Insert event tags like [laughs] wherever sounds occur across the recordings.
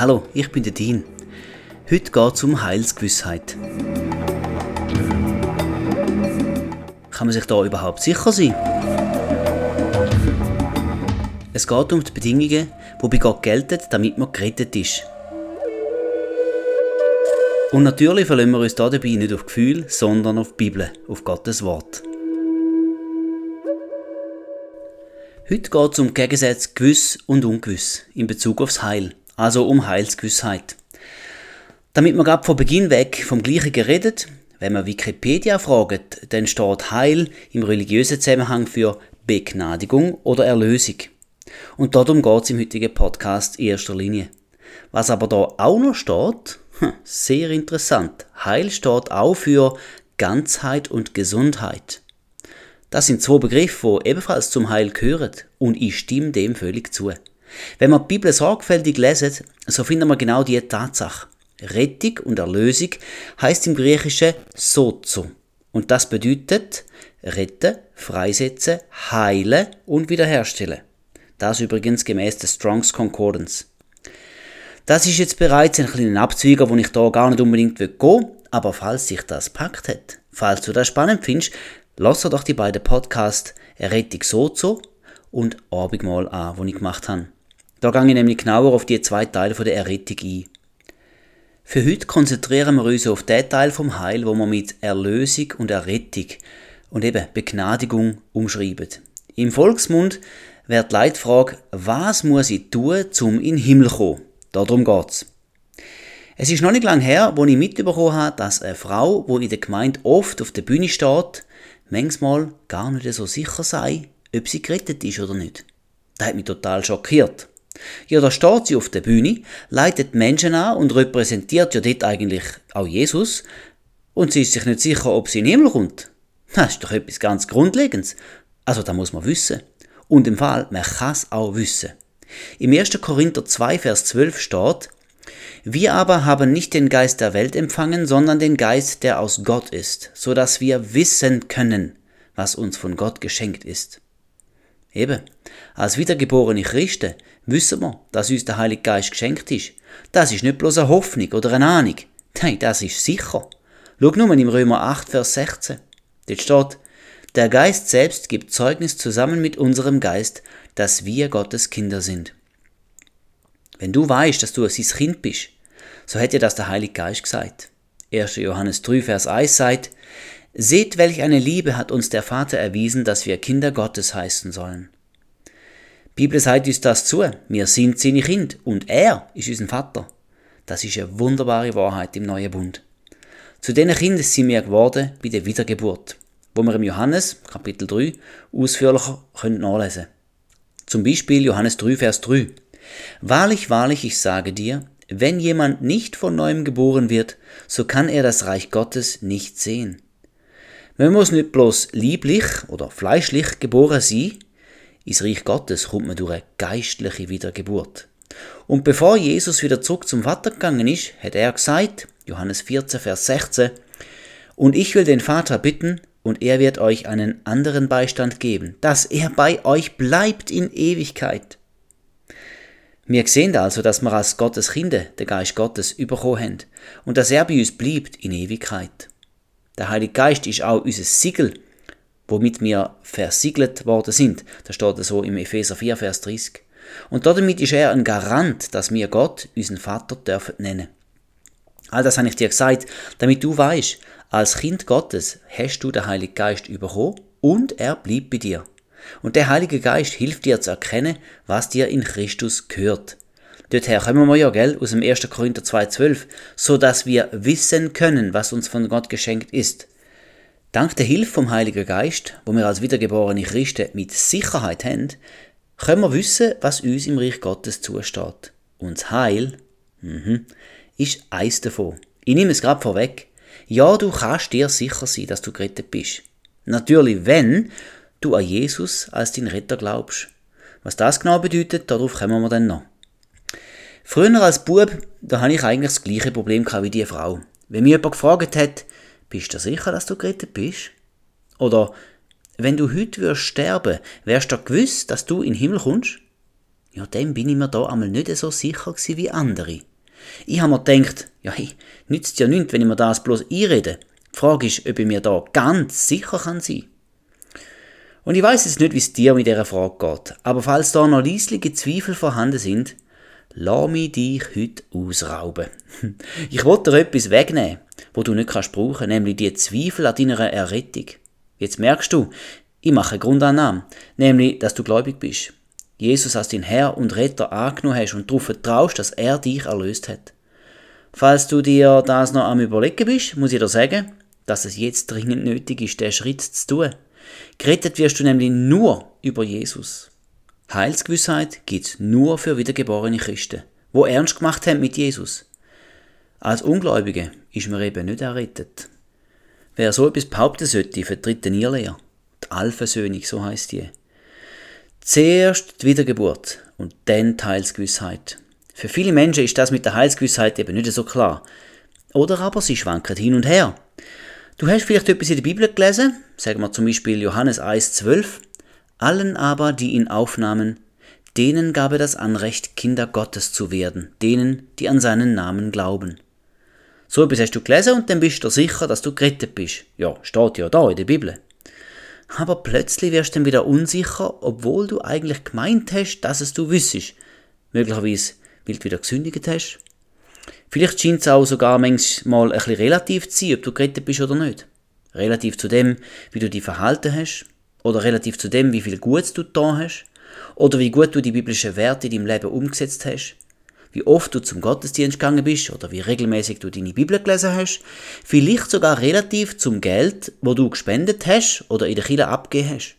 Hallo, ich bin der Dean. Heute geht es um Heilsgewissheit. Kann man sich da überhaupt sicher sein? Es geht um die Bedingungen, die bei Gott gelten, damit man gerettet ist. Und natürlich verlassen wir uns dabei nicht auf Gefühl, sondern auf die Bibel, auf Gottes Wort. Heute geht es um Gegensätze gewiss und ungewiss in Bezug aufs Heil also um Heilsgewissheit. Damit man gerade von Beginn weg vom Gleichen geredet, wenn man Wikipedia fragt, dann steht Heil im religiösen Zusammenhang für Begnadigung oder Erlösung. Und darum geht es im heutigen Podcast in erster Linie. Was aber da auch noch steht, hm, sehr interessant. Heil steht auch für Ganzheit und Gesundheit. Das sind zwei Begriffe, die ebenfalls zum Heil gehören und ich stimme dem völlig zu. Wenn wir die Bibel sorgfältig lesen, so finden wir genau diese Tatsache. Rettung und Erlösung heißt im Griechischen sozo. Und das bedeutet retten, freisetzen, heilen und wiederherstellen. Das übrigens gemäß des Strongs Concordance. Das ist jetzt bereits ein kleiner Abzweiger, wo ich da gar nicht unbedingt gehen will, aber falls sich das packt hat, falls du das spannend findest, lass doch die beiden Podcasts Rettung sozo und Abendmahl an, die ich gemacht habe. Da gehe ich nämlich genauer auf die zwei Teile der Errettung ein. Für heute konzentrieren wir uns auf den Teil vom Heil, wo wir mit Erlösung und Errettung und eben Begnadigung umschreiben. Im Volksmund wird die Leitfrage, was muss ich tun, um in den Himmel zu kommen? Darum geht's. Es ist noch nicht lange her, wo ich mitbekommen habe, dass eine Frau, die in der Gemeinde oft auf der Bühne steht, manchmal gar nicht so sicher sei, ob sie gerettet ist oder nicht. Das hat mich total schockiert. Ja, da steht sie auf der Bühne, leitet Menschen an und repräsentiert ja dort eigentlich auch Jesus und sie ist sich nicht sicher, ob sie in den Himmel kommt. Das ist doch etwas ganz Grundlegendes. Also da muss man wissen. Und im Fall, man kann es auch wissen. Im 1. Korinther 2, Vers 12 steht, wir aber haben nicht den Geist der Welt empfangen, sondern den Geist, der aus Gott ist, so dass wir wissen können, was uns von Gott geschenkt ist. Eben, als wiedergeborene Christen wissen wir, dass uns der Heilige Geist geschenkt ist. Das ist nicht bloß eine Hoffnung oder eine Ahnung. Nein, das ist sicher. Schau nur im Römer 8, Vers 16. Dort steht, der Geist selbst gibt Zeugnis zusammen mit unserem Geist, dass wir Gottes Kinder sind. Wenn du weißt, dass du sein Kind bist, so hätte das der Heilige Geist gesagt. 1. Johannes 3, Vers 1 sagt, Seht, welch eine Liebe hat uns der Vater erwiesen, dass wir Kinder Gottes heißen sollen. Die Bibel sagt uns das zu. Wir sind seine Kinder und er ist unser Vater. Das ist eine wunderbare Wahrheit im neuen Bund. Zu diesen Kindern sind wir geworden bei der Wiedergeburt, wo wir im Johannes, Kapitel 3, ausführlicher können nachlesen Zum Beispiel Johannes 3, Vers 3. Wahrlich, wahrlich, ich sage dir, wenn jemand nicht von neuem geboren wird, so kann er das Reich Gottes nicht sehen. Man muss nicht bloß lieblich oder fleischlich geboren sein, ins Reich Gottes kommt man durch eine geistliche Wiedergeburt. Und bevor Jesus wieder zurück zum Vater gegangen ist, hat er gesagt, Johannes 14, Vers 16, und ich will den Vater bitten, und er wird euch einen anderen Beistand geben, dass er bei euch bleibt in Ewigkeit. Wir sehen also, dass wir als Gottes Kinder den Geist Gottes überkommen haben und dass er bei uns bleibt in Ewigkeit. Der Heilige Geist ist auch unser Siegel, womit wir versiegelt worden sind. Das steht so im Epheser 4, Vers 30. Und damit ist er ein Garant, dass wir Gott, unseren Vater, dürfen nennen. All das habe ich dir gesagt, damit du weißt, als Kind Gottes hast du den Heiligen Geist bekommen und er bleibt bei dir. Und der Heilige Geist hilft dir zu erkennen, was dir in Christus gehört. Dorther kommen wir ja, gell, aus dem 1. Korinther 2,12, so dass wir wissen können, was uns von Gott geschenkt ist. Dank der Hilfe vom Heiligen Geist, wo wir als wiedergeborene Christen mit Sicherheit haben, können wir wissen, was uns im Reich Gottes zusteht. Und das Heil mhm, ist eins davon. Ich nehme es gerade vorweg. Ja, du kannst dir sicher sein, dass du gerettet bist. Natürlich, wenn du an Jesus als dein Retter glaubst. Was das genau bedeutet, darauf kommen wir dann noch. Früher als Bub, da hatte ich eigentlich das gleiche Problem wie die Frau. Wenn mir jemand gefragt hat, bist du sicher, dass du gerettet bist? Oder, wenn du heute würdest sterben, wärst du gewiss, dass du in den Himmel kommst? ja, dem bin ich mir da einmal nicht so sicher wie andere. Ich habe mir gedacht, ja, hey, nützt ja nichts, wenn ich mir das bloß einrede. Die Frage ist, ob ich mir da ganz sicher kann sein. Und ich weiß jetzt nicht, wie es dir mit dieser Frage geht, aber falls da noch leisliche Zweifel vorhanden sind, lass mich dich heute ausrauben. [laughs] Ich wollte dir etwas wegnehmen, wo du nicht kannst brauchen, nämlich die Zweifel an deiner Errettung. Jetzt merkst du, ich mache eine Grundannahme, nämlich, dass du gläubig bist. Jesus als dein Herr und Retter angenommen hast und darauf vertraust, dass er dich erlöst hat. Falls du dir das noch am Überlegen bist, muss ich dir sagen, dass es jetzt dringend nötig ist, den Schritt zu tun. Gerettet wirst du nämlich nur über Jesus. Heilsgewissheit gibt's nur für wiedergeborene Christen, wo ernst gemacht haben mit Jesus. Als Ungläubige ist man eben nicht errettet. Wer so etwas behaupten sollte, vertritt den Irrlehrer. Die Allversöhnung, so heißt die. Zuerst die Wiedergeburt und dann die Heilsgewissheit. Für viele Menschen ist das mit der Heilsgewissheit eben nicht so klar. Oder aber sie schwanken hin und her. Du hast vielleicht etwas in der Bibel gelesen, sagen wir zum Beispiel Johannes 1,12. Allen aber, die ihn aufnahmen, denen gab er das Anrecht, Kinder Gottes zu werden, denen, die an seinen Namen glauben. So etwas hast du gelesen und dann bist du sicher, dass du gerettet bist. Ja, steht ja da in der Bibel. Aber plötzlich wirst du dann wieder unsicher, obwohl du eigentlich gemeint hast, dass es du wüsstest. Möglicherweise, weil du wieder gesündigt hast Vielleicht scheint es auch sogar manchmal ein bisschen relativ zu sein, ob du gerettet bist oder nicht. Relativ zu dem, wie du dich verhalten hast, oder relativ zu dem, wie viel Gutes du da hast, oder wie gut du die biblischen Werte in deinem Leben umgesetzt hast, wie oft du zum Gottesdienst gegangen bist oder wie regelmäßig du deine Bibel gelesen hast, vielleicht sogar relativ zum Geld, wo du gespendet hast oder in der Kirche abgegeben hast.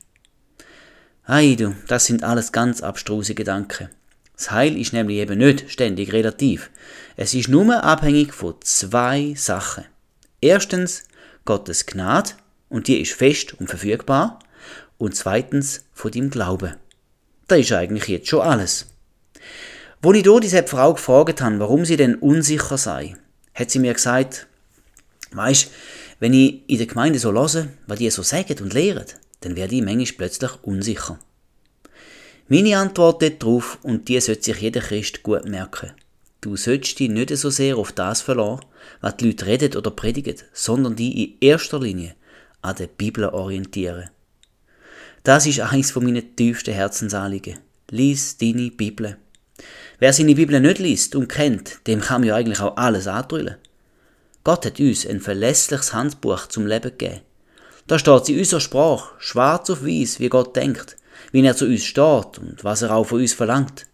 Ei du, das sind alles ganz abstruse Gedanken. Das Heil ist nämlich eben nicht ständig relativ. Es ist nur abhängig von zwei Sachen. Erstens Gottes Gnade, und die ist fest und verfügbar. Und zweitens von deinem Glauben. Das ist eigentlich jetzt schon alles. Wo ich hier diese Frau gefragt habe, warum sie denn unsicher sei, hat sie mir gesagt, weisst, wenn ich in der Gemeinde so höre, was die so sagen und lehren, dann werde ich manchmal plötzlich unsicher. Meine Antwort darauf, und die sollte sich jeder Christ gut merken. Du sollst dich nicht so sehr auf das verlassen, was die Leute reden oder predigen, sondern die in erster Linie an der Bibel orientieren. Das ist eines von meinen tiefsten Herzensanliegen. Lies deine Bibel. Wer seine Bibel nicht liest und kennt, dem kann man ja eigentlich auch alles andrüllen. Gott hat uns ein verlässliches Handbuch zum Leben gegeben. Da steht in unserer Sprache, schwarz auf weiß, wie Gott denkt wie er zu uns steht und was er auch von uns verlangt.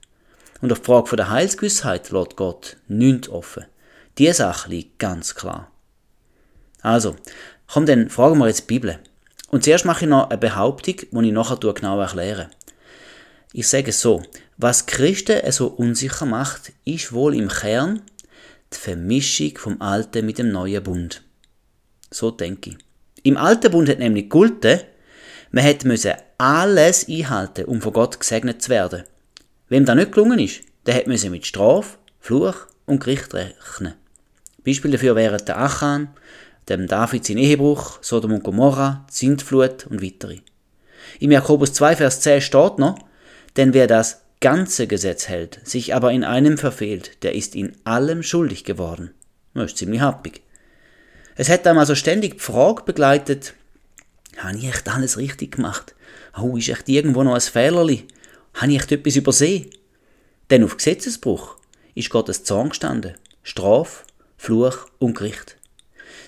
Und auf die Frage der Heilsgewissheit lässt Gott nichts offen. Die Sache liegt ganz klar. Also, komm dann, fragen wir jetzt die Bibel. Und zuerst mache ich noch eine Behauptung, die ich nachher genau erkläre. Ich sage es so, was Christen so unsicher macht, ist wohl im Kern die Vermischung vom Alten mit dem neuen Bund. So denke ich. Im Alten Bund hat nämlich Gulte, man hätte alles einhalten, um von Gott gesegnet zu werden. Wem das nicht gelungen ist, der hat mit Strafe, Fluch und Gericht rechnen. Beispiele dafür wären der Achan, dem David sein Ehebruch, Sodom und Gomorra, die Sintflut und weitere. Im Jakobus 2, Vers 10 steht noch, denn wer das ganze Gesetz hält, sich aber in einem verfehlt, der ist in allem schuldig geworden. Das ist ziemlich happig. Es hat dann also ständig die Frage begleitet, habe ich echt alles richtig gemacht? Oh, ist echt irgendwo noch ein Fehlerli? Habe ich echt etwas übersehen? Denn auf Gesetzesbruch ist Gottes Zorn gestanden. Straf, Fluch und Gericht.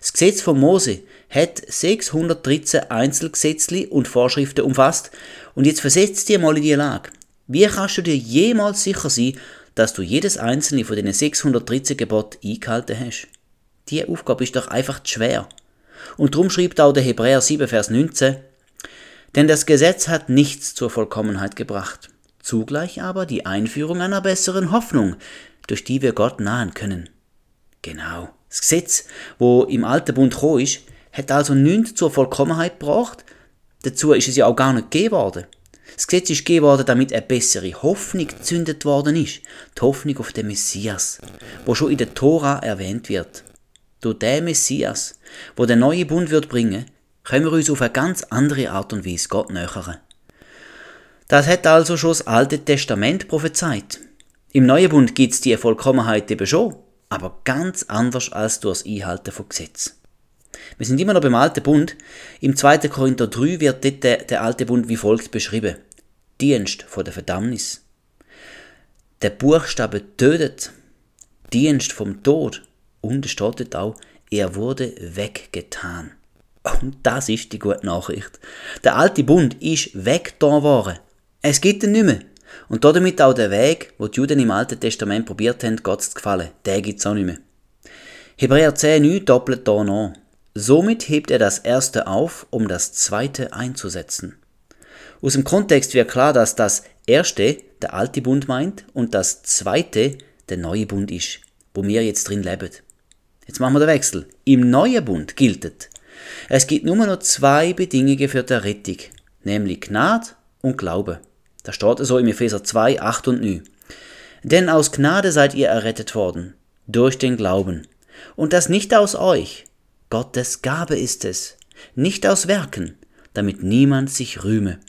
Das Gesetz von Mose hat 613 Einzelgesetzli und Vorschriften umfasst und jetzt versetzt dir mal in die Lage. Wie kannst du dir jemals sicher sein, dass du jedes einzelne von diesen 613 Geboten eingehalten hast? Die Aufgabe ist doch einfach zu schwer. Und darum schreibt auch der Hebräer 7, Vers 19, denn das Gesetz hat nichts zur Vollkommenheit gebracht, zugleich aber die Einführung einer besseren Hoffnung, durch die wir Gott nahen können. Genau. Das Gesetz, wo im Alten Bund gekommen ist, hat also nichts zur Vollkommenheit gebracht. Dazu ist es ja auch gar nicht gegeben worden. Das Gesetz ist gegeben worden, damit eine bessere Hoffnung gezündet worden ist. Die Hoffnung auf den Messias, wo schon in der Tora erwähnt wird. Durch den Messias, wo der neue Bund wird bringen, können wir uns auf eine ganz andere Art und Weise Gott nähern. Das hat also schon das Alte Testament prophezeit. Im Neuen Bund gibt es die Vollkommenheit eben schon, aber ganz anders als durch das Einhalten von Gesetz. Wir sind immer noch beim Alten Bund. Im 2. Korinther 3 wird dort der, der Alte Bund wie folgt beschrieben. Dienst von der Verdammnis. Der Buchstabe tötet. Dienst vom Tod. Und es steht auch, er wurde weggetan. Und das ist die gute Nachricht. Der alte Bund ist weggetan worden. Es gibt ihn nicht mehr. Und damit auch der Weg, wo die Juden im Alten Testament probiert haben, Gott zu gefallen, der gibt es auch nicht mehr. Hebräer 10, 9 doppelt da noch. Somit hebt er das erste auf, um das zweite einzusetzen. Aus dem Kontext wird klar, dass das erste der alte Bund meint und das zweite der neue Bund ist, wo wir jetzt drin leben. Jetzt machen wir den Wechsel. Im neuen Bund gilt es gibt nur noch zwei Bedingungen für die Rettung, nämlich Gnade und Glaube. Da steht so im Epheser 2, 8 und 9. Denn aus Gnade seid ihr errettet worden, durch den Glauben. Und das nicht aus euch, Gottes Gabe ist es, nicht aus Werken, damit niemand sich rühme.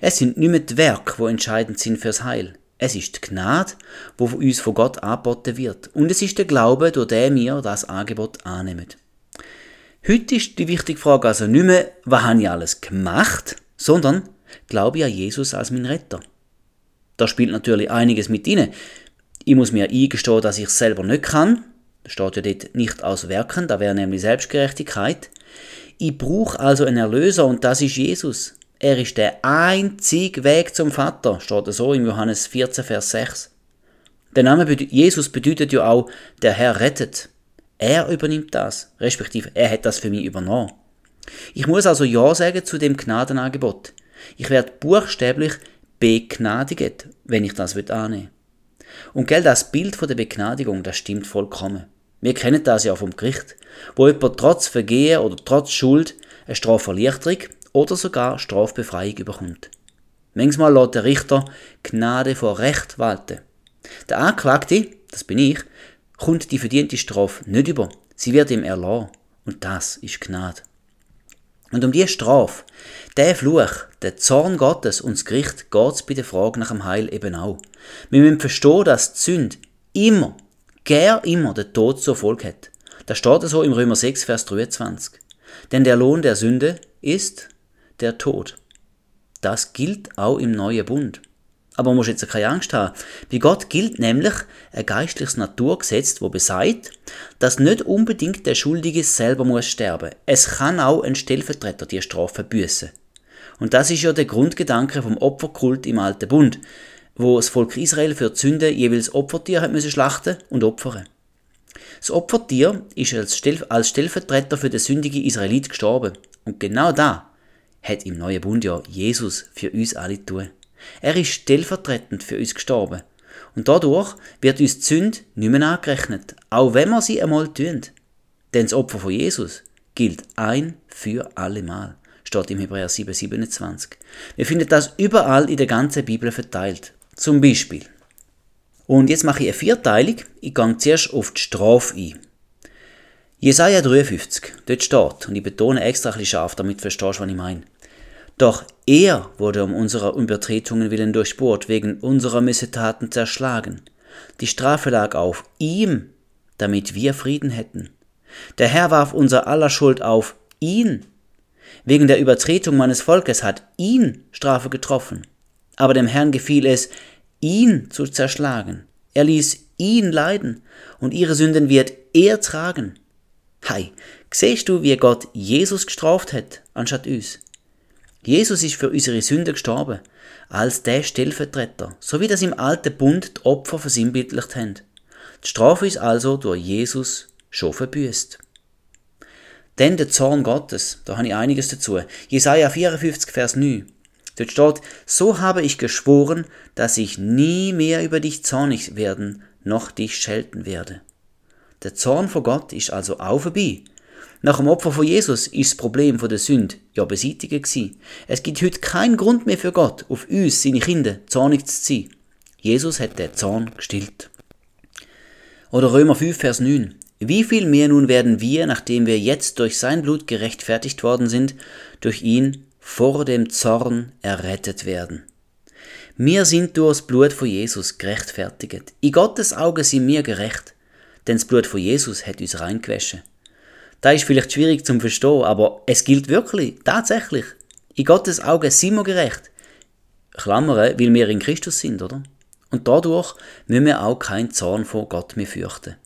Es sind nicht mehr die Werke, wo entscheidend sind fürs Heil. Es ist die Gnade, wo uns von Gott angeboten wird. Und es ist der Glaube, durch den wir das Angebot annehmen. Heute ist die wichtige Frage also nicht mehr, was habe ich alles gemacht, sondern glaube ich an Jesus als mein Retter. Da spielt natürlich einiges mit rein. Ich muss mir eingestehen, dass ich selber nicht kann. Das steht ja dort nicht aus Werken, da wäre nämlich Selbstgerechtigkeit. Ich brauche also einen Erlöser und das ist Jesus. Er ist der einzige Weg zum Vater, steht so im Johannes 14, Vers 6. Der Name Jesus bedeutet ja auch, der Herr rettet. Er übernimmt das, respektive er hat das für mich übernommen. Ich muss also Ja sagen zu dem Gnadenangebot. Ich werde buchstäblich begnadigt, wenn ich das annehmen Und gell, das Bild von der Begnadigung, das stimmt vollkommen. Wir kennen das ja vom Gericht, wo jemand trotz Vergehen oder trotz Schuld eine Straferleichterung oder sogar Strafbefreiung bekommt. Manchmal lässt der Richter Gnade vor Recht walten. Der Anklagte, das bin ich, kommt die verdiente Strafe nicht über. Sie wird ihm erlassen. Und das ist Gnade. Und um die Strafe, der Fluch, der Zorn Gottes und das Gericht geht es bei der Frage nach dem Heil eben auch. Wir müssen verstehen, dass die Sünde immer, gern immer den Tod zur Folge hat. Das steht so im Römer 6, Vers 23. Denn der Lohn der Sünde ist der Tod. Das gilt auch im neuen Bund. Aber man muss jetzt keine Angst haben. Bei Gott gilt nämlich ein geistliches Naturgesetz, wo besagt, dass nicht unbedingt der Schuldige selber muss sterben. Es kann auch ein Stellvertreter die Strafe büßen. Und das ist ja der Grundgedanke vom Opferkult im Alten Bund, wo das Volk Israel für die Sünde jeweils Opfertier hat müssen schlachten und opfern. Das Opfertier ist als, Stellvertreter für den sündigen Israelit gestorben. Und genau da hat im neuen Bund ja Jesus für uns alle tun. Er ist stellvertretend für uns gestorben. Und dadurch wird uns die Sünde nicht mehr angerechnet, auch wenn wir sie einmal tun. Denn das Opfer von Jesus gilt ein für alle Mal, steht im Hebräer 7, 27. Wir finden das überall in der ganzen Bibel verteilt. Zum Beispiel. Und jetzt mache ich eine Vierteilung. Ich gehe zuerst auf die Strafe ein. Jesaja 53, dort steht, und ich betone extra ein bisschen scharf, damit du verstehst, was ich meine. Doch er wurde um unserer Übertretungen willen durchbohrt, wegen unserer Missetaten zerschlagen. Die Strafe lag auf ihm, damit wir Frieden hätten. Der Herr warf unser aller Schuld auf ihn. Wegen der Übertretung meines Volkes hat ihn Strafe getroffen. Aber dem Herrn gefiel es, ihn zu zerschlagen. Er ließ ihn leiden, und ihre Sünden wird er tragen. Hei, siehst du, wie Gott Jesus gestraft hat, anstatt uns? Jesus ist für unsere Sünden gestorben, als der Stellvertreter, so wie das im alten Bund die Opfer versinnbildlicht haben. Die Strafe ist also durch Jesus schon verbüßt. Denn der Zorn Gottes, da habe ich einiges dazu. Jesaja 54, Vers 9. Dort steht, so habe ich geschworen, dass ich nie mehr über dich zornig werden, noch dich schelten werde. Der Zorn vor Gott ist also auch vorbei. Nach dem Opfer von Jesus ist das Problem der Sünde ja beseitigt gewesen. Es gibt heute keinen Grund mehr für Gott, auf uns, seine Kinder, zornig zu sein. Jesus hat den Zorn gestillt. Oder Römer 5, Vers 9. Wie viel mehr nun werden wir, nachdem wir jetzt durch sein Blut gerechtfertigt worden sind, durch ihn vor dem Zorn errettet werden. Wir sind durch das Blut von Jesus gerechtfertigt. In Gottes Augen sind wir gerecht, denn das Blut von Jesus hat uns reingewaschen. Da ist vielleicht schwierig zum Verstehen, aber es gilt wirklich, tatsächlich. In Gottes Augen sind wir gerecht. Klammern, weil wir in Christus sind, oder? Und dadurch müssen wir auch keinen Zorn vor Gott mehr fürchten.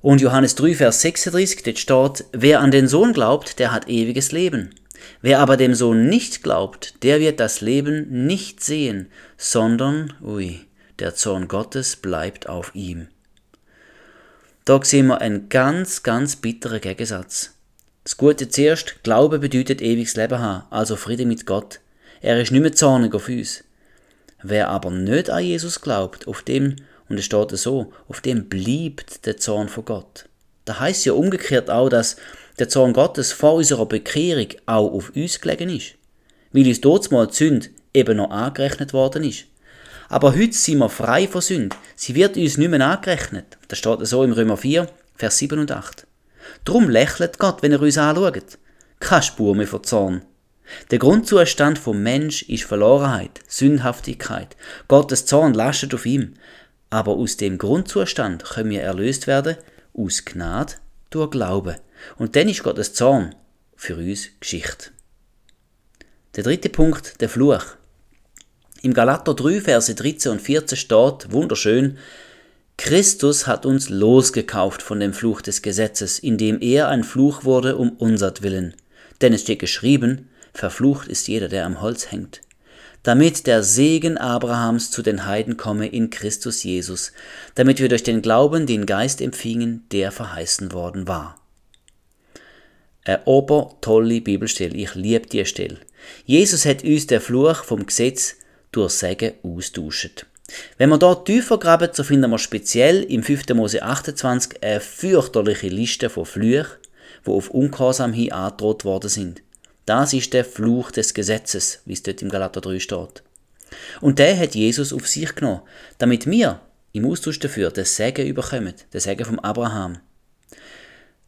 Und Johannes 3, Vers 36, dort steht, wer an den Sohn glaubt, der hat ewiges Leben. Wer aber dem Sohn nicht glaubt, der wird das Leben nicht sehen, sondern, ui, der Zorn Gottes bleibt auf ihm. Da sehen wir einen ganz, ganz bitteren Gegensatz. Das Gute zuerst, Glaube bedeutet ewiges Leben haben, also Friede mit Gott. Er ist nicht mehr zornig auf uns. Wer aber nicht an Jesus glaubt, auf dem, und es steht so, auf dem bleibt der Zorn von Gott. Da heißt ja umgekehrt auch, dass der Zorn Gottes vor unserer Bekehrung auch auf uns gelegen ist. Weil uns dort mal die Sünde eben noch angerechnet worden ist. Aber heute sind wir frei von Sünde. Sie wird uns nicht mehr angerechnet. Das steht so im Römer 4, Vers 7 und 8. Drum lächelt Gott, wenn er uns anschaut. Keine Spur mehr von Zorn. Der Grundzustand vom Mensch ist Verlorenheit, Sündhaftigkeit. Gottes Zorn lastet auf ihm. Aber aus dem Grundzustand können wir erlöst werden, aus Gnade durch Glauben. Und dann ist Gottes Zorn für uns Geschichte. Der dritte Punkt, der Fluch. Im Galater 3, Verse 13 und 14 steht wunderschön, Christus hat uns losgekauft von dem Fluch des Gesetzes, indem er ein Fluch wurde um unsert Denn es steht geschrieben, verflucht ist jeder, der am Holz hängt. Damit der Segen Abrahams zu den Heiden komme in Christus Jesus, damit wir durch den Glauben den Geist empfingen, der verheißen worden war. Eine ober tolle Bibelstelle, ich liebe die Stelle. Jesus hat uns den Fluch vom Gesetz durch Segen austauscht. Wenn wir dort tiefer graben, so finden wir speziell im 5. Mose 28 eine fürchterliche Liste von Flüchen, die auf Ungehorsam hin angedroht worden sind. Das ist der Fluch des Gesetzes, wie es dort im Galater 3 steht. Und der hat Jesus auf sich genommen, damit wir im Austausch dafür den Segen überkommen, den Segen vom Abraham.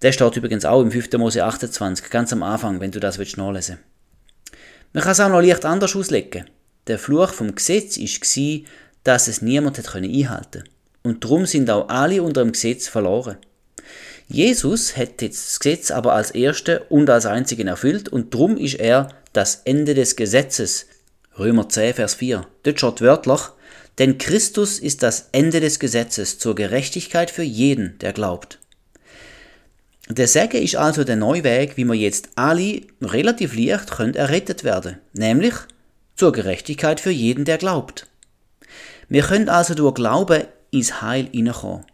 Der steht übrigens auch im 5. Mose 28, ganz am Anfang, wenn du das willst nachlesen Man kann es auch noch leicht anders auslegen. Der Fluch vom Gesetz war, dass es niemand hat einhalten Und darum sind auch alle unter dem Gesetz verloren. Jesus hat jetzt das Gesetz aber als Erster und als Einzigen erfüllt und darum ist er das Ende des Gesetzes. Römer 10, Vers 4. Dort steht wörtlich, denn Christus ist das Ende des Gesetzes zur Gerechtigkeit für jeden, der glaubt. Der Segen ist also der neue Weg, wie wir jetzt alle relativ leicht können errettet werden, nämlich zur Gerechtigkeit für jeden, der glaubt. Wir können also durch Glauben ins Heil hineinkommen.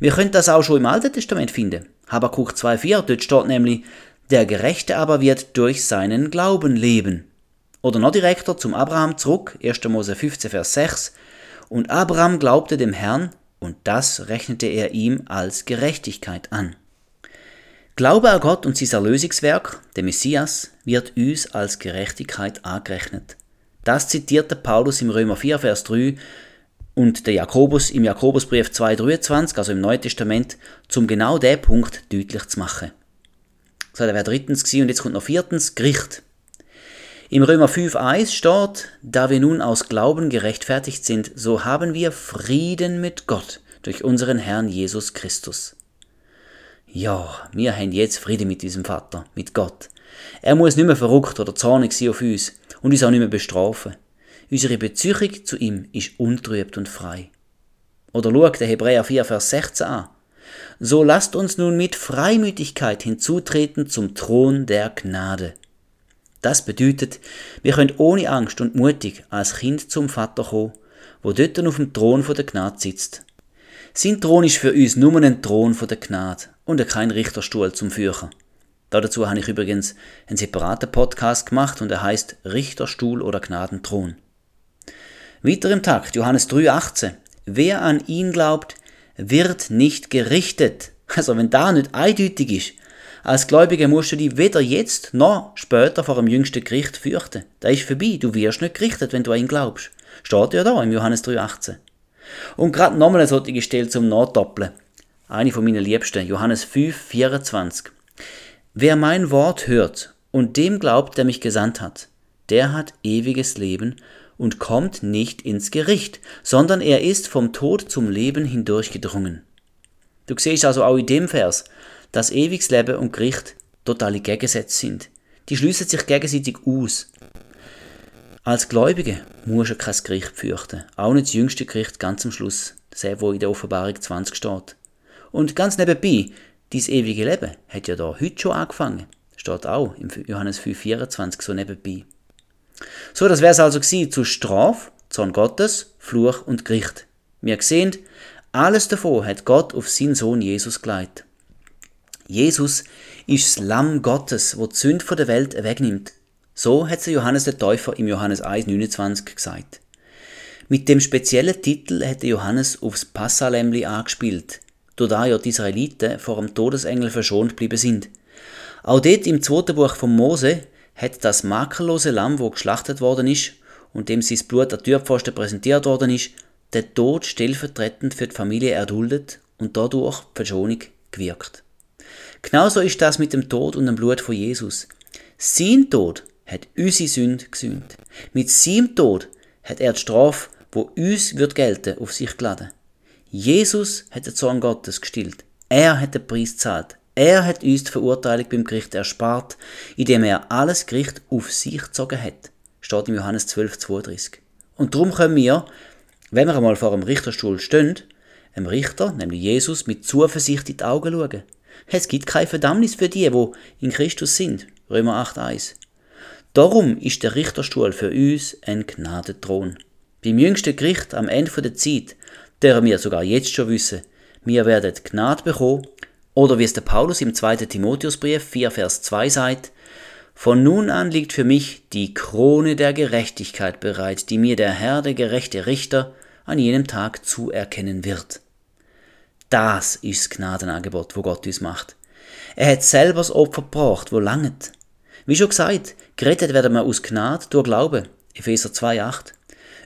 Wir können das auch schon im Alten Testament finden. Habakkuk 2,4, dort steht nämlich, der Gerechte aber wird durch seinen Glauben leben. Oder noch direkter zum Abraham zurück, 1. Mose 15, Vers 6. Und Abraham glaubte dem Herrn, und das rechnete er ihm als Gerechtigkeit an. Glaube an Gott und sein Erlösungswerk, der Messias, wird uns als Gerechtigkeit angerechnet. Das zitierte Paulus im Römer 4, Vers 3 und der Jakobus im Jakobusbrief 2,23, also im Neuen Testament, zum genau den Punkt deutlich zu machen. So, das wäre drittens gewesen, und jetzt kommt noch viertens, Gericht. Im Römer 5,1 steht, da wir nun aus Glauben gerechtfertigt sind, so haben wir Frieden mit Gott durch unseren Herrn Jesus Christus. Ja, wir haben jetzt Frieden mit diesem Vater, mit Gott. Er muss nicht mehr verrückt oder zornig sein auf uns und uns auch nicht mehr bestrafen. Unsere Beziehung zu ihm ist untrübt und frei. Oder schau der Hebräer 4, Vers 16 an. So lasst uns nun mit Freimütigkeit hinzutreten zum Thron der Gnade. Das bedeutet, wir können ohne Angst und mutig als Kind zum Vater kommen, wo dort auf dem Thron der Gnade sitzt. Sein Thron ist für uns nur ein Thron der Gnade und kein Richterstuhl zum Führen. Dazu habe ich übrigens einen separaten Podcast gemacht und er heißt Richterstuhl oder Gnadenthron. Weiter im Takt, Johannes 3,18. Wer an ihn glaubt, wird nicht gerichtet. Also wenn da nicht eindeutig ist, als Gläubiger musst du dich weder jetzt noch später vor dem jüngsten Gericht fürchten. Da ist vorbei, du wirst nicht gerichtet, wenn du an ihn glaubst. Steht ja da im Johannes 3,18. Und gerade nochmal eine solche Stelle zum Nachdoppeln. Eine von meinen Liebsten, Johannes 5, 24. Wer mein Wort hört und dem glaubt, der mich gesandt hat, der hat ewiges Leben und kommt nicht ins Gericht, sondern er ist vom Tod zum Leben hindurchgedrungen. Du siehst also auch in dem Vers, dass ewiges Leben und Gericht totale Gegensätze sind. Die schließen sich gegenseitig aus. Als Gläubige musst du kein Gericht fürchten, auch nicht das jüngste Gericht ganz am Schluss, das wo in der Offenbarung 20 steht. Und ganz nebenbei, dein ewige Leben hat ja da heute schon angefangen. Steht auch im Johannes 5,24 so nebenbei. So, das wäre es also gewesen zu Straf, Zorn Gottes, Fluch und Gericht. Wir sehen, alles davon hat Gott auf seinen Sohn Jesus geleitet. Jesus ist das Lamm Gottes, wo die Sünde der Welt wegnimmt. So hat es Johannes der Täufer im Johannes 1,29 gesagt. Mit dem speziellen Titel hätte Johannes aufs Passalämmli angespielt, durch da ja die Israeliten vor dem Todesengel verschont geblieben sind. Auch dort im zweiten Buch von Mose hat das makellose Lamm, wo geschlachtet worden ist und dem sein Blut der Türpfosten präsentiert worden ist, den Tod stellvertretend für die Familie erduldet und dadurch die Verschonung gewirkt. Genauso ist das mit dem Tod und dem Blut von Jesus. Sein Tod hat unsere Sünde gesühnt. Mit seinem Tod hat er die Strafe, wo uns wird gelten, auf sich geladen. Jesus hat den Zorn Gottes gestillt. Er hat den Preis gezahlt. Er hat uns die Verurteilung beim Gericht erspart, indem er alles Gericht auf sich gezogen hat. Steht im Johannes 12, 32. Und darum können wir, wenn wir einmal vor einem Richterstuhl stehen, einem Richter, nämlich Jesus, mit Zuversicht in die Augen schauen. Es gibt keine Verdammnis für die, wo in Christus sind. Römer 8, 1. Darum ist der Richterstuhl für uns ein Gnadenthron. Beim jüngsten Gericht am Ende der Zeit, der wir sogar jetzt schon wissen, wir werden Gnade bekommen oder wie es der Paulus im 2. Timotheusbrief 4, Vers 2 sagt, von nun an liegt für mich die Krone der Gerechtigkeit bereit, die mir der Herr, der gerechte Richter, an jenem Tag zuerkennen wird. Das ist das Gnadenangebot, wo Gott uns macht. Er hat selber das Opfer gebracht, wo langet. Wie schon gesagt, gerettet werden wir aus Gnade durch Glaube. Epheser 2,8.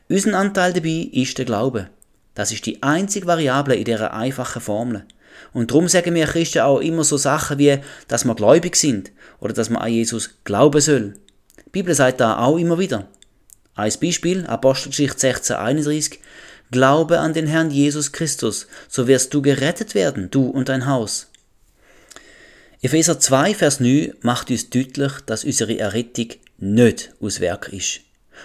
Unser Anteil dabei ist der Glaube. Das ist die einzige Variable in dieser einfachen Formel. Und darum sagen wir Christen auch immer so Sachen wie, dass wir gläubig sind oder dass man an Jesus glauben soll. Die Bibel sagt da auch immer wieder. Ein Beispiel, Apostelgeschichte 16, 31. Glaube an den Herrn Jesus Christus, so wirst du gerettet werden, du und dein Haus. Epheser 2, Vers 9 macht uns deutlich, dass unsere Errettung nicht aus Werk ist.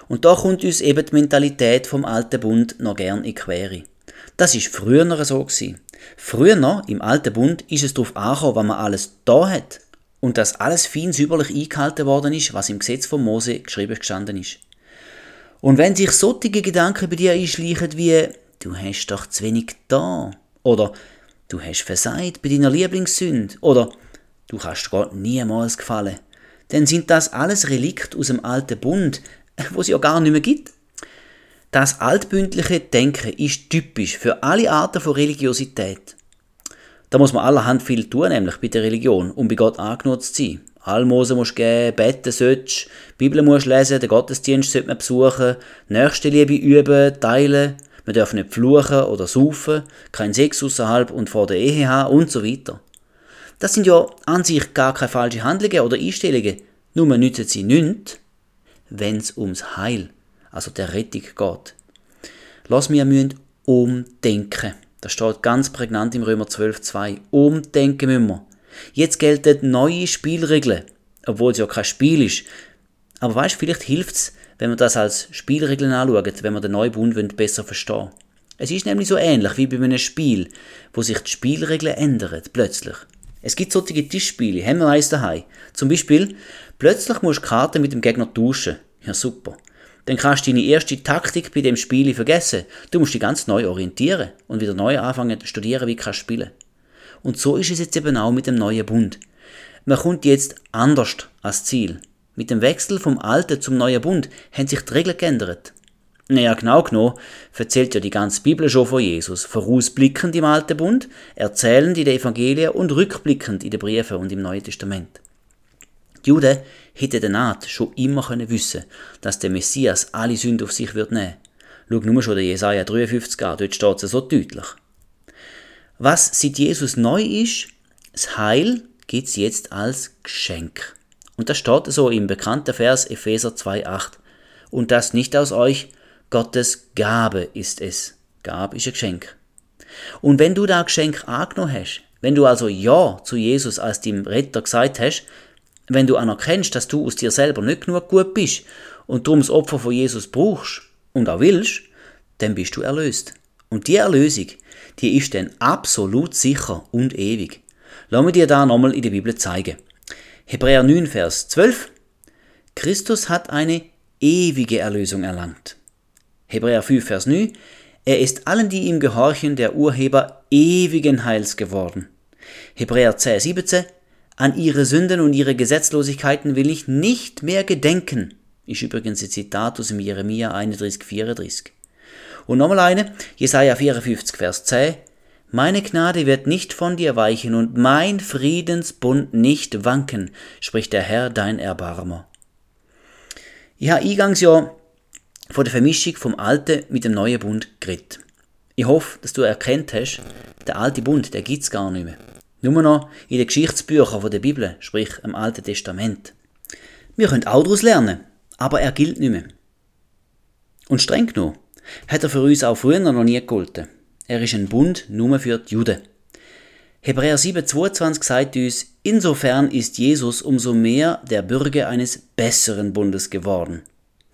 Und da kommt uns eben die Mentalität vom alten Bund noch gern in Quere. Das ist früher so gewesen. Früher noch, im alten Bund, ist es darauf angekommen, was man alles da hat. Und dass alles fein säuberlich eingehalten worden ist, was im Gesetz von Mose geschrieben gestanden ist. Und wenn sich solche Gedanken bei dir einschleichen wie, du hast doch zu wenig da, oder du hast versagt bei deiner Lieblingssünde, oder du kannst Gott niemals gefallen, dann sind das alles Relikt aus dem alten Bund, wo es ja gar nicht mehr gibt. Das altbündliche Denken ist typisch für alle Arten von Religiosität. Da muss man allerhand viel tun, nämlich bei der Religion, um bei Gott angenutzt zu sein. Almosen musst du geben, beten sollst, Bibel musst lesen, den Gottesdienst sollte man besuchen, Nächstenliebe üben, teilen, man darf nicht fluchen oder saufen, kein Sex außerhalb und vor der Ehe haben und so weiter. Das sind ja an sich gar keine falschen Handlungen oder Einstellungen, nur man nützen sie nicht, wenn es ums Heil also der Rettung geht. Lass mir müssen umdenken. Das steht ganz prägnant im Römer 12,2. Umdenken müssen wir. Jetzt gelten neue Spielregeln, obwohl es ja kein Spiel ist. Aber weißt, vielleicht hilft es, wenn man das als Spielregeln anschaut, wenn man den neuen Bund besser verstehen Es ist nämlich so ähnlich wie bei einem Spiel, wo sich die Spielregeln ändern, plötzlich. Es gibt solche Tischspiele, haben wir eins daheim. Zum Beispiel, plötzlich musst du Karten mit dem Gegner tauschen. Ja, super dann kannst du deine erste Taktik bei dem Spiel vergessen. Du musst dich ganz neu orientieren und wieder neu anfangen zu studieren, wie du kannst spielen. Und so ist es jetzt eben auch mit dem neuen Bund. Man kommt jetzt anders als Ziel. Mit dem Wechsel vom alten zum neuen Bund haben sich die Regeln geändert. Naja, genau genommen erzählt ja die ganze Bibel schon von Jesus, vorausblickend im Alten Bund, erzählend in den Evangelien und rückblickend in den Briefen und im Neuen Testament. Die Juden hätten der Naht schon immer können wissen dass der Messias alle Sünde auf sich wird nehmen. Schau nur schon der Jesaja 53 an, dort steht es so deutlich. Was seit Jesus neu ist, das Heil gibt es jetzt als Geschenk. Und das steht so im bekannten Vers Epheser 2,8. Und das nicht aus euch, Gottes Gabe ist es. Gabe ist ein Geschenk. Und wenn du da Geschenk angenommen hast, wenn du also Ja zu Jesus als dem Retter gesagt hast, wenn du anerkennst, dass du aus dir selber nicht genug gut bist und darum das Opfer von Jesus brauchst und auch willst, dann bist du erlöst. Und die Erlösung, die ist dann absolut sicher und ewig. Lass mich dir da nochmal in der Bibel zeigen. Hebräer 9, Vers 12. Christus hat eine ewige Erlösung erlangt. Hebräer 5, Vers 9. Er ist allen, die ihm gehorchen, der Urheber ewigen Heils geworden. Hebräer 10, 17. An ihre Sünden und ihre Gesetzlosigkeiten will ich nicht mehr gedenken. Ist übrigens ein Zitat aus dem Jeremia 31, 34. Und nochmal eine, Jesaja 54, Vers 10. Meine Gnade wird nicht von dir weichen und mein Friedensbund nicht wanken, spricht der Herr, dein Erbarmer. Ich habe eingangs ja von der Vermischung vom Alten mit dem Neuen Bund geredet. Ich hoffe, dass du erkennt hast, der alte Bund, der gibt's gar nicht mehr. Nur noch in den Geschichtsbüchern der Bibel, sprich im Alten Testament. Wir können auch daraus lernen, aber er gilt nicht mehr. Und streng genug hat er für uns auch früher noch nie gegolten. Er ist ein Bund nur für die Juden. Hebräer 7,22 sagt uns, insofern ist Jesus umso mehr der Bürger eines besseren Bundes geworden.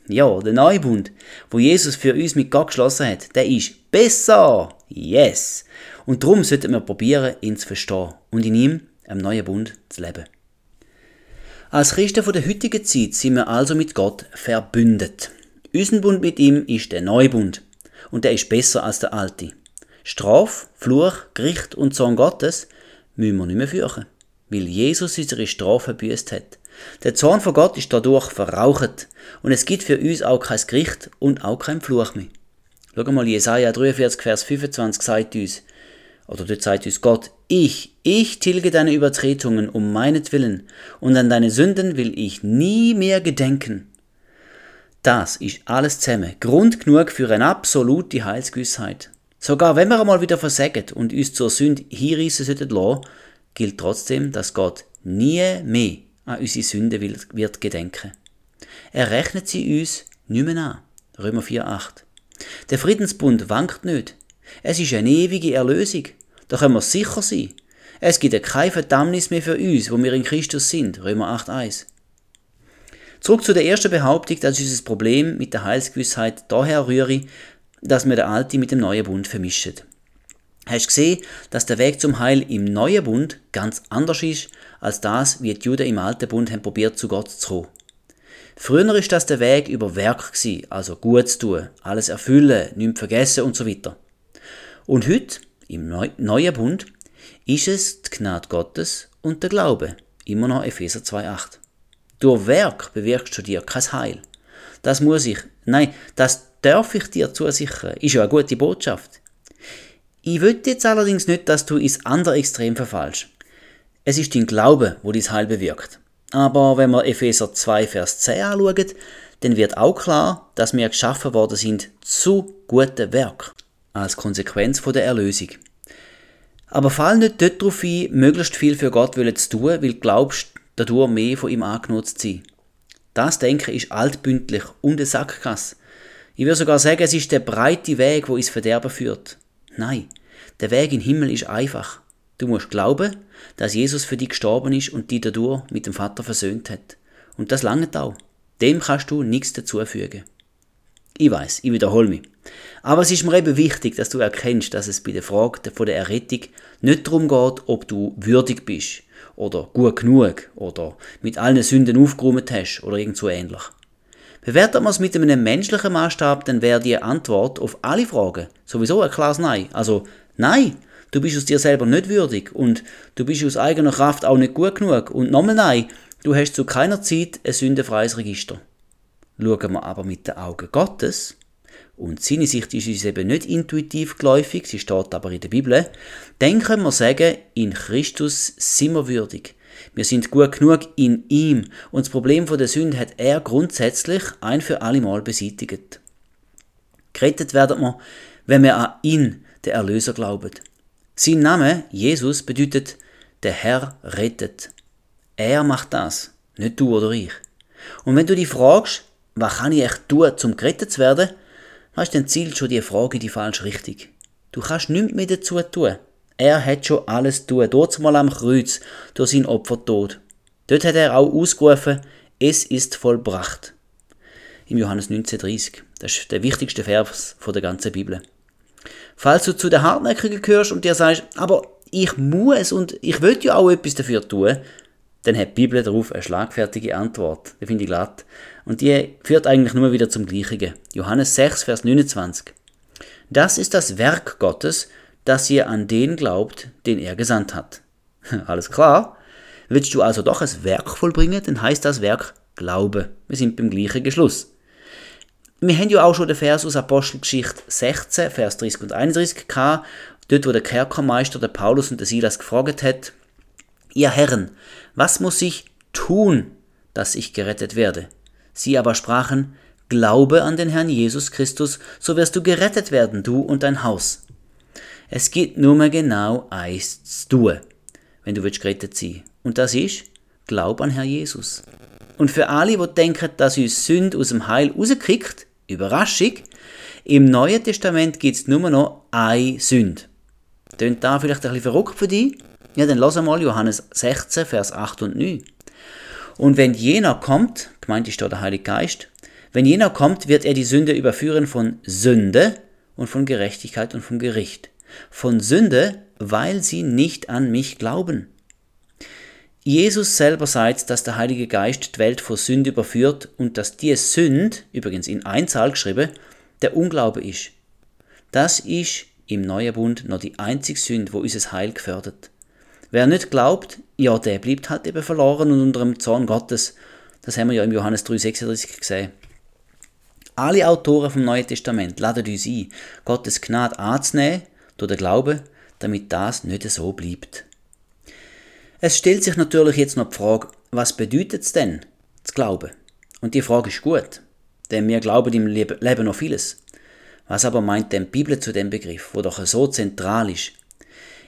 Ja, der neue Bund, wo Jesus für uns mit Gott geschlossen hat, der ist besser. Yes. Und darum sollten wir probieren, ihn zu verstehen und in ihm, am neuen Bund, zu leben. Als Christen von der heutigen Zeit sind wir also mit Gott verbündet. Unser Bund mit ihm ist der neue Bund. Und der ist besser als der alte. Straf, Fluch, Gericht und Zorn Gottes müssen wir nicht mehr fürchten, weil Jesus unsere Strafe büßt hat. Der Zorn von Gott ist dadurch verraucht und es gibt für uns auch kein Gericht und auch kein Fluch mehr. Schau mal, Jesaja 43, Vers 25 sagt uns, oder dort sagt uns Gott, ich, ich tilge deine Übertretungen um meinetwillen und an deine Sünden will ich nie mehr gedenken. Das ist alles zusammen Grund genug für eine absolute Heilsgewissheit. Sogar wenn wir einmal wieder versagen und uns zur Sünde hinreissen sollten lassen, gilt trotzdem, dass Gott nie mehr an unsere Sünde wird gedenken. Er rechnet sie uns nicht mehr an. Römer 4,8. Der Friedensbund wankt nicht. Es ist eine ewige Erlösung. Da können wir sicher sein. Es gibt keine Verdammnis mehr für uns, wo wir in Christus sind. Römer 8,1. Zurück zu der ersten Behauptung, dass unser Problem mit der Heilsgewissheit daher rühre, dass wir den alten mit dem neuen Bund vermischen. Hast du gesehen, dass der Weg zum Heil im neuen Bund ganz anders ist, als das, wie die Juden im alten Bund haben probiert, zu Gott zu kommen. Früher ist das der Weg über Werk gewesen, also gut zu tun, alles erfüllen, nichts vergessen und so weiter. Und heute, im neuen Bund, ist es die Gnade Gottes und der Glaube, immer noch Epheser 2,8. Durch Werk bewirkst du dir kein Heil. Das muss ich, nein, das darf ich dir zusichern. Ist ja eine gute Botschaft. Ich will jetzt allerdings nicht, dass du ins andere Extrem verfallst. Es ist dein Glaube, wo dein Heil bewirkt. Aber wenn wir Epheser 2, Vers 10 anschauen, dann wird auch klar, dass wir geschaffen worden sind zu guten Werk als Konsequenz von der Erlösung. Aber fall nicht dort darauf ein, möglichst viel für Gott zu tun, weil du glaubst, dadurch mehr von ihm angenutzt zu sein. Das Denken ist altbündlich und eine Sackgasse. Ich würde sogar sagen, es ist der breite Weg, wo ins Verderben führt. Nein, der Weg in den Himmel ist einfach. Du musst glauben, dass Jesus für dich gestorben ist und dich dadurch mit dem Vater versöhnt hat. Und das lange auch. Dem kannst du nichts dazufügen. Ich weiß, ich wiederhole mich. Aber es ist mir eben wichtig, dass du erkennst, dass es bei der Frage von der Errettung nicht darum geht, ob du würdig bist oder gut genug oder mit allen Sünden aufgeräumt hast oder irgend so ähnlich. Bewertet man es mit einem menschlichen Maßstab, dann wäre die Antwort auf alle Fragen sowieso ein klares Nein. Also Nein, du bist aus dir selber nicht würdig und du bist aus eigener Kraft auch nicht gut genug. Und nochmal Nein, du hast zu keiner Zeit ein sündenfreies Register. Schauen wir aber mit den Augen Gottes, und seine Sicht ist uns eben nicht intuitiv geläufig, sie steht aber in der Bibel, dann können wir sagen, in Christus sind wir würdig. Wir sind gut genug in ihm und das Problem der Sünde hat er grundsätzlich ein für alle Mal beseitigt. Gerettet werden wir, wenn wir an ihn, den Erlöser, glauben. Sein Name, Jesus, bedeutet, der Herr rettet. Er macht das, nicht du oder ich. Und wenn du dich fragst, was kann ich echt tun, um gerettet zu werden, weißt, dann zielt schon die Frage in die falsche Richtung. Du kannst nichts mehr dazu tun. Er hat schon alles tun. Dort mal am Kreuz, durch sein Opfertod. Dort hat er auch ausgerufen, es ist vollbracht. Im Johannes 19,30. Das ist der wichtigste Vers der ganzen Bibel. Falls du zu den Hartnäckigen gehörst und dir sagst, aber ich muss und ich will ja auch etwas dafür tun, dann hat die Bibel darauf eine schlagfertige Antwort. Die finde ich glatt. Und die führt eigentlich nur wieder zum Gleichen. Johannes 6, Vers 29. Das ist das Werk Gottes, dass ihr an den glaubt, den er gesandt hat. [laughs] Alles klar? Willst du also doch ein Werk vollbringen, dann heißt das Werk Glaube. Wir sind beim gleichen Geschluss. Wir haben ja auch schon den Vers aus Apostelgeschichte 16, Vers 30 und 31 gehabt, dort wo der Kerkermeister, der Paulus und der Silas gefragt hat, ihr Herren, was muss ich tun, dass ich gerettet werde? Sie aber sprachen, Glaube an den Herrn Jesus Christus, so wirst du gerettet werden, du und dein Haus. Es gibt nur mehr genau eins zu wenn du willst gerettet sein. Und das ist, Glaub an Herr Jesus. Und für alle, die denken, dass uns Sünde aus dem Heil rauskriegt, Überraschung, im Neuen Testament gibt es nur noch eine Sünde. Tönt da vielleicht ein bisschen verrückt für dich? Ja, dann lass einmal Johannes 16, Vers 8 und 9. Und wenn jener kommt, gemeint ist da der Heilige Geist, wenn jener kommt, wird er die Sünde überführen von Sünde und von Gerechtigkeit und vom Gericht. Von Sünde, weil sie nicht an mich glauben. Jesus selber sagt, dass der Heilige Geist die Welt vor Sünde überführt und dass die Sünde, übrigens in Einzahl geschrieben, der Unglaube ist. Das ist im Neuen Bund noch die einzige Sünde, wo unser Heil gefördert. Wer nicht glaubt, ja, der bleibt halt eben verloren und unter dem Zorn Gottes. Das haben wir ja im Johannes 3,36 gesehen. Alle Autoren vom Neuen Testament laden uns ein, Gottes Gnade anzunehmen durch den Glauben, damit das nicht so bleibt. Es stellt sich natürlich jetzt noch die Frage, was bedeutet es denn, zu glauben? Und die Frage ist gut, denn wir glauben im Leben noch vieles. Was aber meint denn die Bibel zu dem Begriff, wo doch so zentral ist?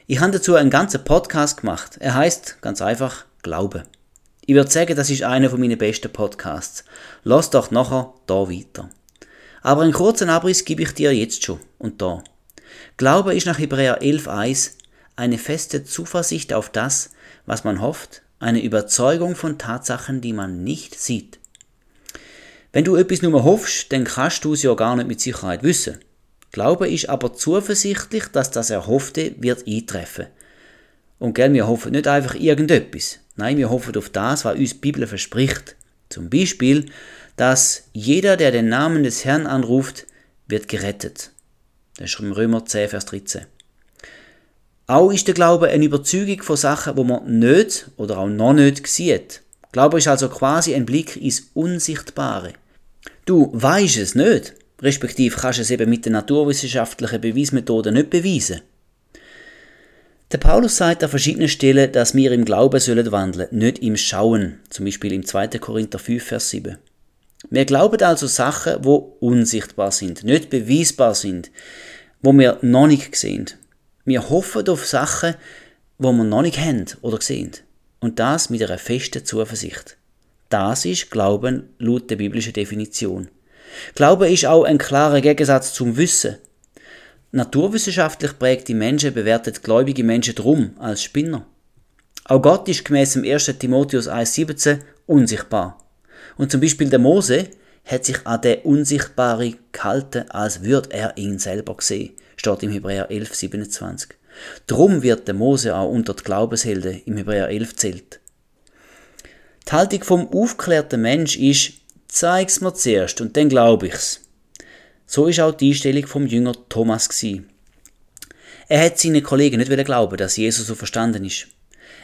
Ich habe dazu einen ganzen Podcast gemacht. Er heißt ganz einfach Glaube. Ich würde sagen, das ist einer von meinen besten Podcasts. Lass doch nachher da weiter. Aber einen kurzen Abriss gebe ich dir jetzt schon und da. Glaube ist nach Hebräer 11.1 eine feste Zuversicht auf das, was man hofft, eine Überzeugung von Tatsachen, die man nicht sieht. Wenn du etwas nur hoffst, dann kannst du es ja gar nicht mit Sicherheit wissen. Glaube ist aber zuversichtlich, dass das Erhoffte wird eintreffen. Und gell, wir hoffen nicht einfach irgendetwas. Nein, wir hoffen auf das, was uns die Bibel verspricht. Zum Beispiel, dass jeder, der den Namen des Herrn anruft, wird gerettet. Das ist im Römer 10, Vers 13. Auch ist der Glaube eine Überzeugung von Sachen, wo man nicht oder auch noch nicht sieht. Glaube ist also quasi ein Blick ins Unsichtbare. Du weißt es nicht, respektive kannst es eben mit den naturwissenschaftlichen Beweismethoden nicht beweisen. Der Paulus sagt an verschiedenen Stellen, dass wir im Glauben sollen wandeln, nicht im Schauen, zum Beispiel im 2. Korinther 5, Vers 7. Wir glauben also Sachen, wo unsichtbar sind, nicht beweisbar sind, wo wir noch nicht sehen. Wir hoffen auf Sachen, wo wir noch nicht haben oder sehen. Und das mit einer festen Zuversicht. Das ist Glauben laut der biblischen Definition. Glaube ist auch ein klarer Gegensatz zum Wissen. Naturwissenschaftlich prägte Menschen bewertet gläubige Menschen drum als Spinner. Auch Gott ist gemäß dem 1. Timotheus 1,17 unsichtbar. Und zum Beispiel der Mose hat sich an der Unsichtbare gehalten, als würde er ihn selber sehen, steht im Hebräer 11,27. Drum wird der Mose auch unter die Glaubenshelden im Hebräer 11 zählt. Die Haltung vom aufgeklärten Mensch ist, zeig's mir zuerst und dann glaub ich's. So ist auch die Einstellung vom Jünger Thomas gsi. Er hat seinen Kollegen nicht glauben, dass Jesus so verstanden ist.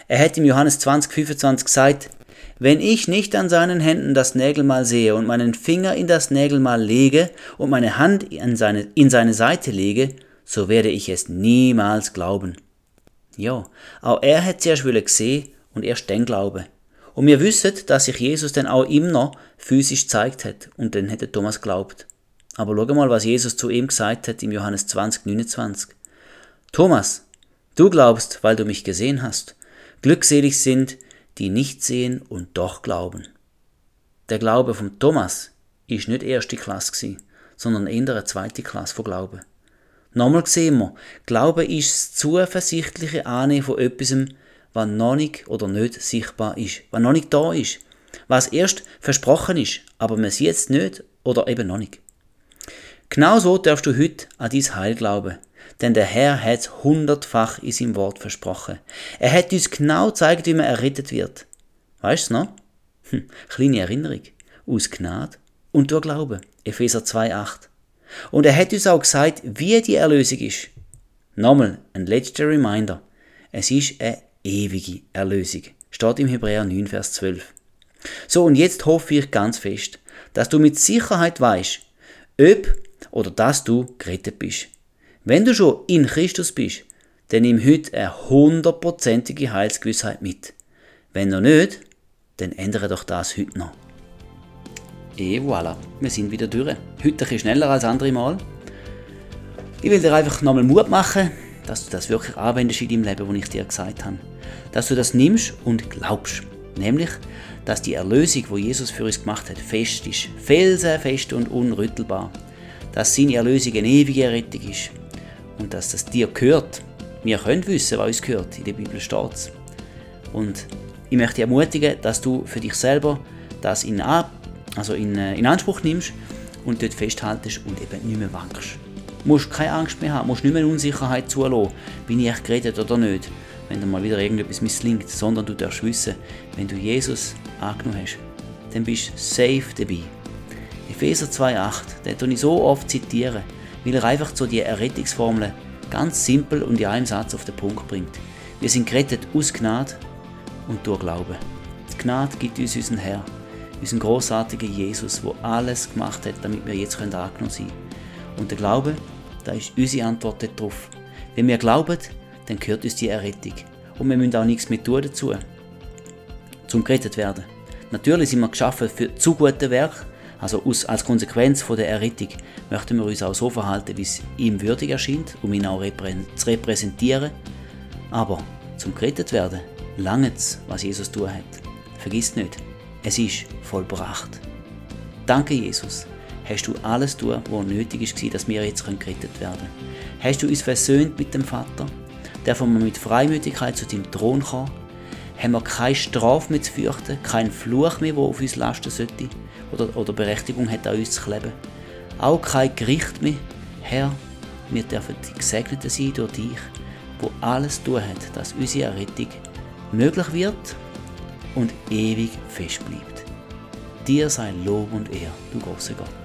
Er hat im Johannes 20, 25 gesagt, wenn ich nicht an seinen Händen das Nägelmal sehe und meinen Finger in das Nägelmal lege und meine Hand in seine, in seine Seite lege, so werde ich es niemals glauben. Ja, auch er hat zuerst gesehen und erst dann glauben. Und wir wissen, dass sich Jesus dann auch ihm noch physisch gezeigt hat und dann hätte Thomas glaubt. Aber schau mal, was Jesus zu ihm gesagt hat im Johannes 20, 29. Thomas, du glaubst, weil du mich gesehen hast. Glückselig sind, die nicht sehen und doch glauben. Der Glaube von Thomas ist nicht erste Klasse sondern eher eine zweite Klasse von Glauben. Nochmal sehen wir, Glaube ist das zuversichtliche Annehmen von etwas, was noch nicht oder nicht sichtbar ist, was noch nicht da ist, was erst versprochen ist, aber man sieht es nicht oder eben noch nicht. Genauso darfst du heute an dein Heil glauben, denn der Herr hat es hundertfach in seinem Wort versprochen. Er hat uns genau gezeigt, wie man errettet wird. Weißt du noch? Hm, kleine Erinnerung. Aus Gnade und durch Glauben. Epheser 2,8. Und er hat uns auch gesagt, wie die Erlösung ist. Nochmal ein letzter Reminder. Es ist eine ewige Erlösung. Steht im Hebräer 9, Vers 12. So, und jetzt hoffe ich ganz fest, dass du mit Sicherheit weißt, ob oder dass du gerettet bist. Wenn du schon in Christus bist, dann nimm heute eine hundertprozentige Heilsgewissheit mit. Wenn noch nicht, dann ändere doch das heute noch. Et voilà, wir sind wieder durch. Heute ein bisschen schneller als andere Mal. Ich will dir einfach nochmal Mut machen, dass du das wirklich anwendest in deinem Leben, was ich dir gesagt habe. Dass du das nimmst und glaubst. Nämlich, dass die Erlösung, wo Jesus für uns gemacht hat, fest ist. Felsenfest und unrüttelbar. Dass seine Erlösung eine ewige Rettung ist. Und dass das dir gehört. Wir können wissen, was uns gehört. In der Bibel steht es. Und ich möchte dich ermutigen, dass du für dich selber das in also in, äh, in Anspruch nimmst und dort festhaltest und eben nicht mehr wankst. Du musst keine Angst mehr haben, musst nicht mehr Unsicherheit zulassen, bin ich echt geredet oder nicht, wenn dir mal wieder irgendetwas misslingt, sondern du darfst wissen, wenn du Jesus angenommen hast, dann bist du safe dabei. Epheser 2,8, den tue ich so oft zitieren, weil er einfach so die Errettungsformel ganz simpel und in einem Satz auf den Punkt bringt. Wir sind gerettet aus Gnade und durch Glauben. Die Gnade gibt uns unseren Herr unseren großartigen Jesus, wo alles gemacht hat, damit wir jetzt angenommen sein können. Und der Glaube, da ist unsere Antwort darauf. Wenn wir glauben, dann gehört uns die Errettung. Und wir müssen auch nichts mehr tun dazu, zum gerettet werden. Natürlich sind wir geschaffen für zu gute Werk, also als Konsequenz von der Errettung möchten wir uns auch so verhalten, wie es ihm würdig erscheint, um ihn auch zu repräsentieren. Aber zum gerettet werden lange was Jesus tun hat. Vergiss nicht, es ist vollbracht. Danke, Jesus. Hast du alles tun, was nötig ist, dass wir jetzt gerettet werden können? Hast du uns versöhnt mit dem Vater? Dürfen wir mit Freimütigkeit zu deinem Thron kommen? Haben wir keine Strafe mehr zu fürchten, keinen Fluch mehr, der auf uns lasten sollte oder, oder Berechtigung hat, an uns zu kleben? Auch kein Gericht mehr. Herr, wir dürfen die Gesegneten sein durch dich, wo alles tun hat, dass unsere Errettung möglich wird und ewig fest bleibt. Dir sei Lob und Ehr, du großer Gott.